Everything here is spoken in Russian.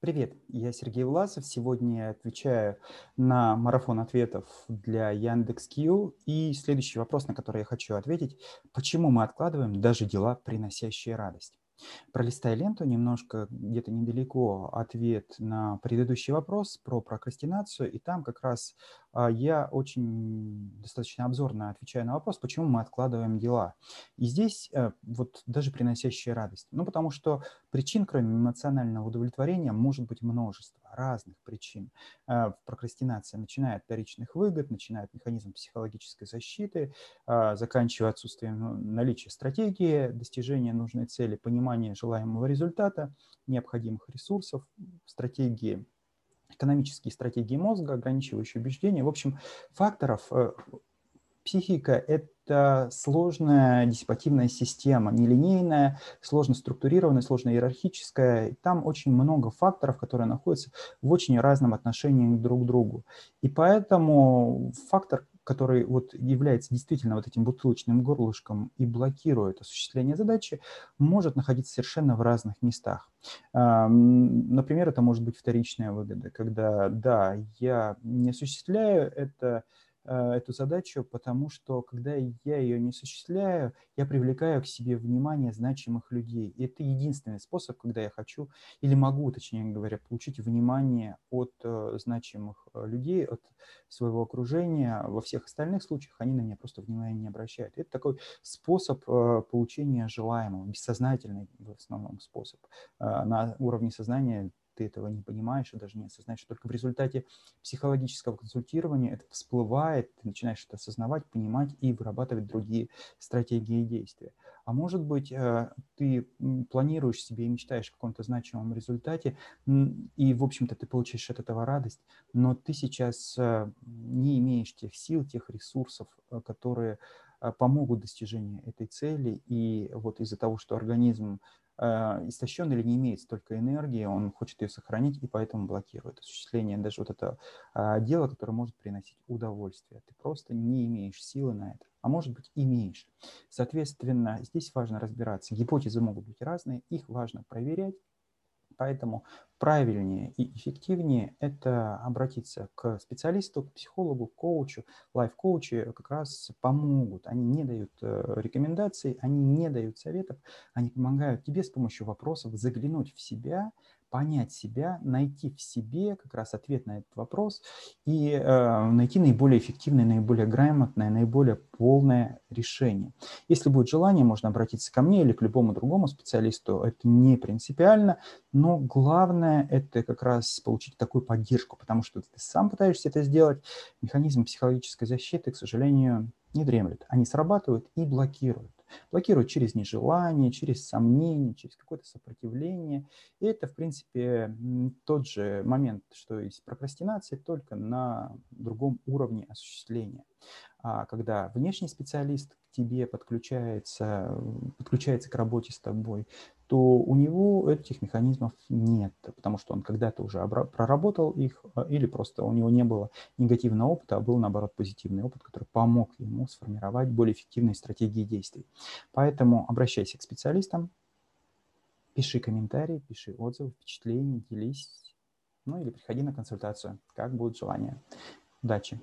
Привет, я Сергей Власов. Сегодня я отвечаю на марафон ответов для Яндекс.Кью. И следующий вопрос, на который я хочу ответить. Почему мы откладываем даже дела, приносящие радость? Пролистай ленту немножко, где-то недалеко ответ на предыдущий вопрос про прокрастинацию, и там как раз я очень достаточно обзорно отвечаю на вопрос, почему мы откладываем дела. И здесь э, вот даже приносящие радость. Ну, потому что причин, кроме эмоционального удовлетворения, может быть множество разных причин. Э, прокрастинация начиная от вторичных выгод, начиная от механизма психологической защиты, а, заканчивая отсутствием ну, наличия стратегии, достижения нужной цели, понимания желаемого результата, необходимых ресурсов, стратегии экономические стратегии мозга, ограничивающие убеждения. В общем, факторов э, психика – это сложная диссипативная система, нелинейная, сложно структурированная, сложно иерархическая. Там очень много факторов, которые находятся в очень разном отношении друг к другу. И поэтому фактор, который вот является действительно вот этим бутылочным горлышком и блокирует осуществление задачи, может находиться совершенно в разных местах. Например, это может быть вторичная выгода, когда, да, я не осуществляю это эту задачу, потому что, когда я ее не осуществляю, я привлекаю к себе внимание значимых людей. И это единственный способ, когда я хочу или могу, точнее говоря, получить внимание от э, значимых э, людей, от своего окружения. Во всех остальных случаях они на меня просто внимания не обращают. Это такой способ получения желаемого, бессознательный в основном способ. На уровне сознания ты этого не понимаешь и даже не осознаешь. Только в результате психологического консультирования это всплывает, ты начинаешь это осознавать, понимать и вырабатывать другие стратегии действия. А может быть, э, ты планируешь себе и мечтаешь о каком-то значимом результате, и, в общем-то, ты получаешь от этого радость, но ты сейчас э, не имеешь тех сил, тех ресурсов, э, которые помогут достижению этой цели. И вот из-за того, что организм истощен или не имеет столько энергии, он хочет ее сохранить и поэтому блокирует осуществление даже вот этого а, дела, которое может приносить удовольствие. Ты просто не имеешь силы на это, а может быть имеешь. Соответственно, здесь важно разбираться. Гипотезы могут быть разные, их важно проверять, Поэтому правильнее и эффективнее это обратиться к специалисту, к психологу, к коучу. Лайф-коучи как раз помогут. Они не дают э, рекомендаций, они не дают советов, они помогают тебе с помощью вопросов заглянуть в себя, понять себя, найти в себе как раз ответ на этот вопрос и э, найти наиболее эффективное, наиболее грамотное, наиболее полное решение. Если будет желание, можно обратиться ко мне или к любому другому специалисту. Это не принципиально, но главное это как раз получить такую поддержку, потому что ты сам пытаешься это сделать. Механизм психологической защиты, к сожалению, не дремлет. Они срабатывают и блокируют. Блокируют через нежелание, через сомнение, через какое-то сопротивление. И это, в принципе, тот же момент, что и с прокрастинацией, только на другом уровне осуществления. А когда внешний специалист к тебе подключается, подключается к работе с тобой, то у него этих механизмов нет, потому что он когда-то уже проработал их, а, или просто у него не было негативного опыта, а был, наоборот, позитивный опыт, который помог ему сформировать более эффективные стратегии действий. Поэтому обращайся к специалистам, пиши комментарии, пиши отзывы, впечатления, делись, ну или приходи на консультацию, как будет желание. Удачи!